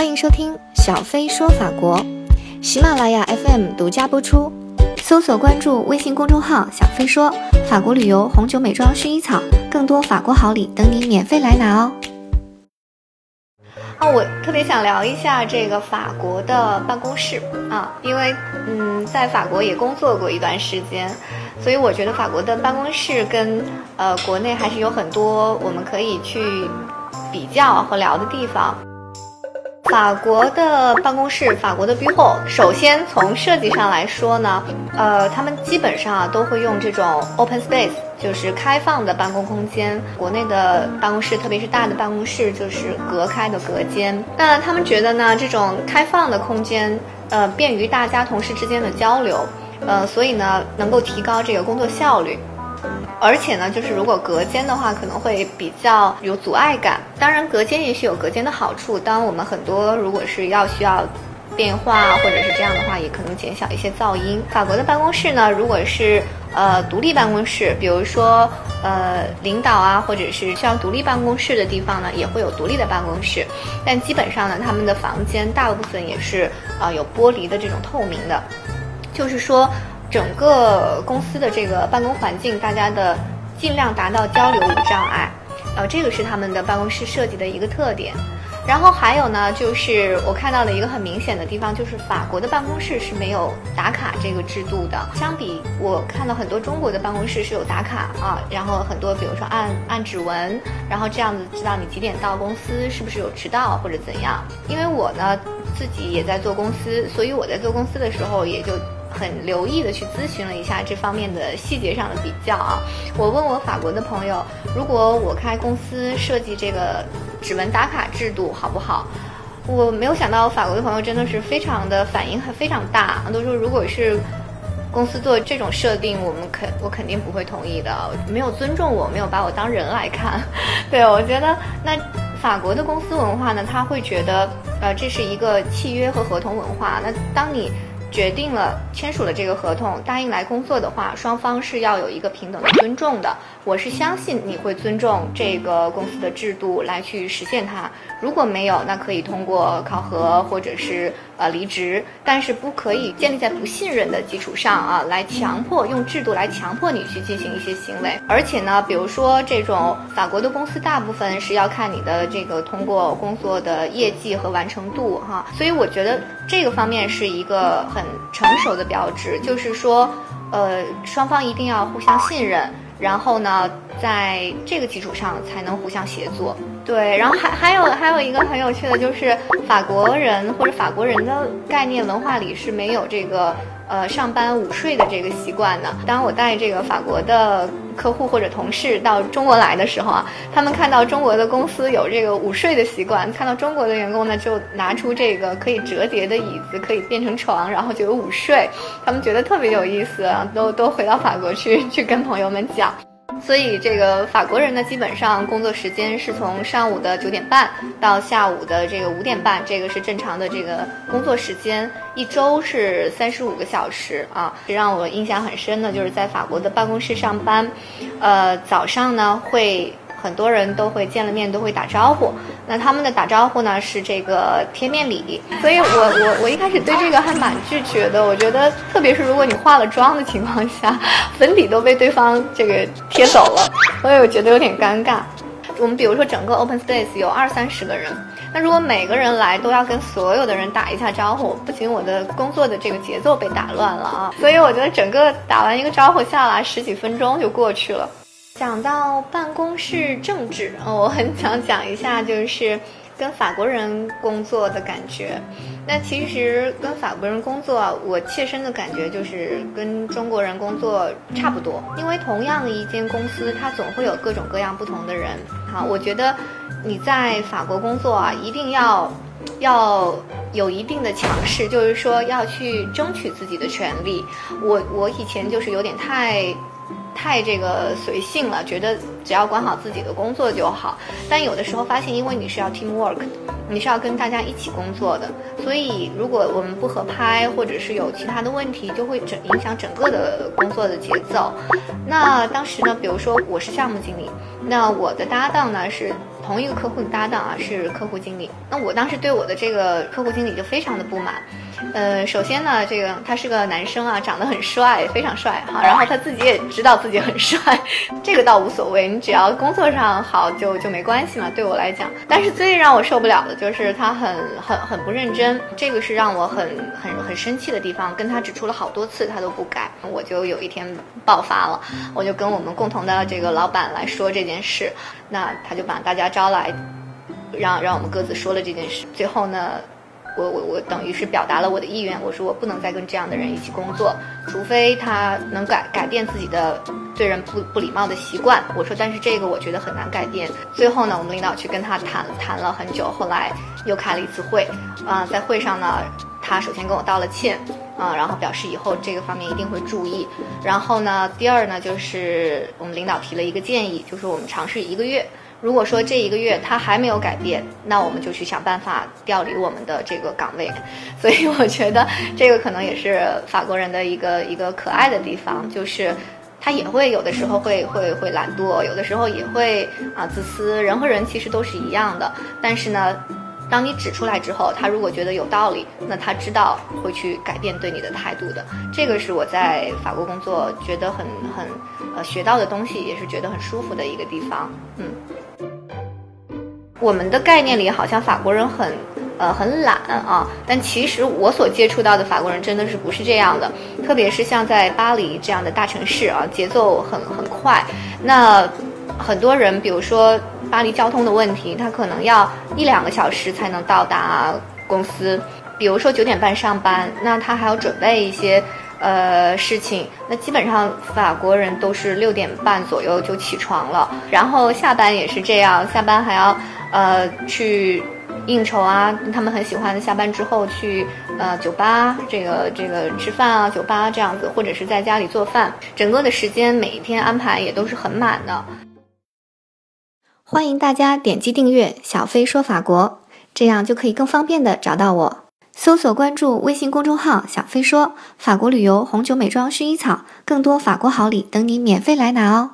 欢迎收听小飞说法国，喜马拉雅 FM 独家播出，搜索关注微信公众号“小飞说法国旅游、红酒、美妆、薰衣草”，更多法国好礼等你免费来拿哦。啊，我特别想聊一下这个法国的办公室啊，因为嗯，在法国也工作过一段时间，所以我觉得法国的办公室跟呃国内还是有很多我们可以去比较和聊的地方。法国的办公室，法国的 bureau，首先从设计上来说呢，呃，他们基本上啊都会用这种 open space，就是开放的办公空间。国内的办公室，特别是大的办公室，就是隔开的隔间。那他们觉得呢，这种开放的空间，呃，便于大家同事之间的交流，呃，所以呢，能够提高这个工作效率。而且呢，就是如果隔间的话，可能会比较有阻碍感。当然，隔间也许有隔间的好处。当我们很多如果是要需要电话或者是这样的话，也可能减小一些噪音。法国的办公室呢，如果是呃独立办公室，比如说呃领导啊，或者是需要独立办公室的地方呢，也会有独立的办公室。但基本上呢，他们的房间大部分也是啊有玻璃的这种透明的，就是说。整个公司的这个办公环境，大家的尽量达到交流无障碍，呃，这个是他们的办公室设计的一个特点。然后还有呢，就是我看到的一个很明显的地方，就是法国的办公室是没有打卡这个制度的。相比我看到很多中国的办公室是有打卡啊，然后很多比如说按按指纹，然后这样子知道你几点到公司，是不是有迟到或者怎样。因为我呢自己也在做公司，所以我在做公司的时候也就。很留意的去咨询了一下这方面的细节上的比较啊，我问我法国的朋友，如果我开公司设计这个指纹打卡制度好不好？我没有想到法国的朋友真的是非常的反应非常大，都说如果是公司做这种设定，我们肯我肯定不会同意的，没有尊重我，没有把我当人来看。对我觉得那法国的公司文化呢，他会觉得呃这是一个契约和合同文化，那当你。决定了签署了这个合同，答应来工作的话，双方是要有一个平等的尊重的。我是相信你会尊重这个公司的制度来去实现它。如果没有，那可以通过考核或者是呃离职，但是不可以建立在不信任的基础上啊，来强迫用制度来强迫你去进行一些行为。而且呢，比如说这种法国的公司，大部分是要看你的这个通过工作的业绩和完成度哈，所以我觉得这个方面是一个很成熟的标志，就是说，呃，双方一定要互相信任。然后呢，在这个基础上才能互相协作。对，然后还还有还有一个很有趣的就是，法国人或者法国人的概念文化里是没有这个。呃，上班午睡的这个习惯的？当我带这个法国的客户或者同事到中国来的时候啊，他们看到中国的公司有这个午睡的习惯，看到中国的员工呢，就拿出这个可以折叠的椅子，可以变成床，然后就有午睡，他们觉得特别有意思，都都回到法国去去跟朋友们讲。所以，这个法国人呢，基本上工作时间是从上午的九点半到下午的这个五点半，这个是正常的这个工作时间。一周是三十五个小时啊。让我印象很深的就是在法国的办公室上班，呃，早上呢会。很多人都会见了面都会打招呼，那他们的打招呼呢是这个贴面礼，所以我我我一开始对这个还蛮拒绝的，我觉得特别是如果你化了妆的情况下，粉底都被对方这个贴走了，所以我觉得有点尴尬。我们比如说整个 Open Space 有二三十个人，那如果每个人来都要跟所有的人打一下招呼，不仅我的工作的这个节奏被打乱了啊，所以我觉得整个打完一个招呼下来十几分钟就过去了。讲到办公室政治，我很想讲一下，就是跟法国人工作的感觉。那其实跟法国人工作，我切身的感觉就是跟中国人工作差不多。因为同样的一间公司，它总会有各种各样不同的人。好，我觉得你在法国工作啊，一定要要有一定的强势，就是说要去争取自己的权利。我我以前就是有点太。太这个随性了，觉得只要管好自己的工作就好。但有的时候发现，因为你是要 team work，你是要跟大家一起工作的，所以如果我们不合拍，或者是有其他的问题，就会整影响整个的工作的节奏。那当时呢，比如说我是项目经理，那我的搭档呢是。同一个客户的搭档啊是客户经理，那我当时对我的这个客户经理就非常的不满。呃，首先呢，这个他是个男生啊，长得很帅，非常帅哈。然后他自己也知道自己很帅，这个倒无所谓，你只要工作上好就就没关系嘛。对我来讲，但是最让我受不了的就是他很很很不认真，这个是让我很很很生气的地方。跟他指出了好多次，他都不改，我就有一天爆发了，我就跟我们共同的这个老板来说这件事，那他就把大家招来，让让我们各自说了这件事。最后呢。我我我等于是表达了我的意愿，我说我不能再跟这样的人一起工作，除非他能改改变自己的对人不不礼貌的习惯。我说，但是这个我觉得很难改变。最后呢，我们领导去跟他谈谈了很久，后来又开了一次会，啊，在会上呢，他首先跟我道了歉，啊，然后表示以后这个方面一定会注意。然后呢，第二呢，就是我们领导提了一个建议，就是我们尝试一个月。如果说这一个月他还没有改变，那我们就去想办法调离我们的这个岗位。所以我觉得这个可能也是法国人的一个一个可爱的地方，就是他也会有的时候会会会懒惰，有的时候也会啊自私。人和人其实都是一样的，但是呢，当你指出来之后，他如果觉得有道理，那他知道会去改变对你的态度的。这个是我在法国工作觉得很很呃学到的东西，也是觉得很舒服的一个地方。嗯。我们的概念里好像法国人很，呃，很懒啊。但其实我所接触到的法国人真的是不是这样的。特别是像在巴黎这样的大城市啊，节奏很很快。那很多人，比如说巴黎交通的问题，他可能要一两个小时才能到达公司。比如说九点半上班，那他还要准备一些呃事情。那基本上法国人都是六点半左右就起床了，然后下班也是这样，下班还要。呃，去应酬啊，他们很喜欢下班之后去呃酒吧，这个这个吃饭啊，酒吧这样子，或者是在家里做饭，整个的时间每一天安排也都是很满的。欢迎大家点击订阅“小飞说法国”，这样就可以更方便的找到我。搜索关注微信公众号“小飞说法国旅游红酒美妆薰衣草”，更多法国好礼等你免费来拿哦。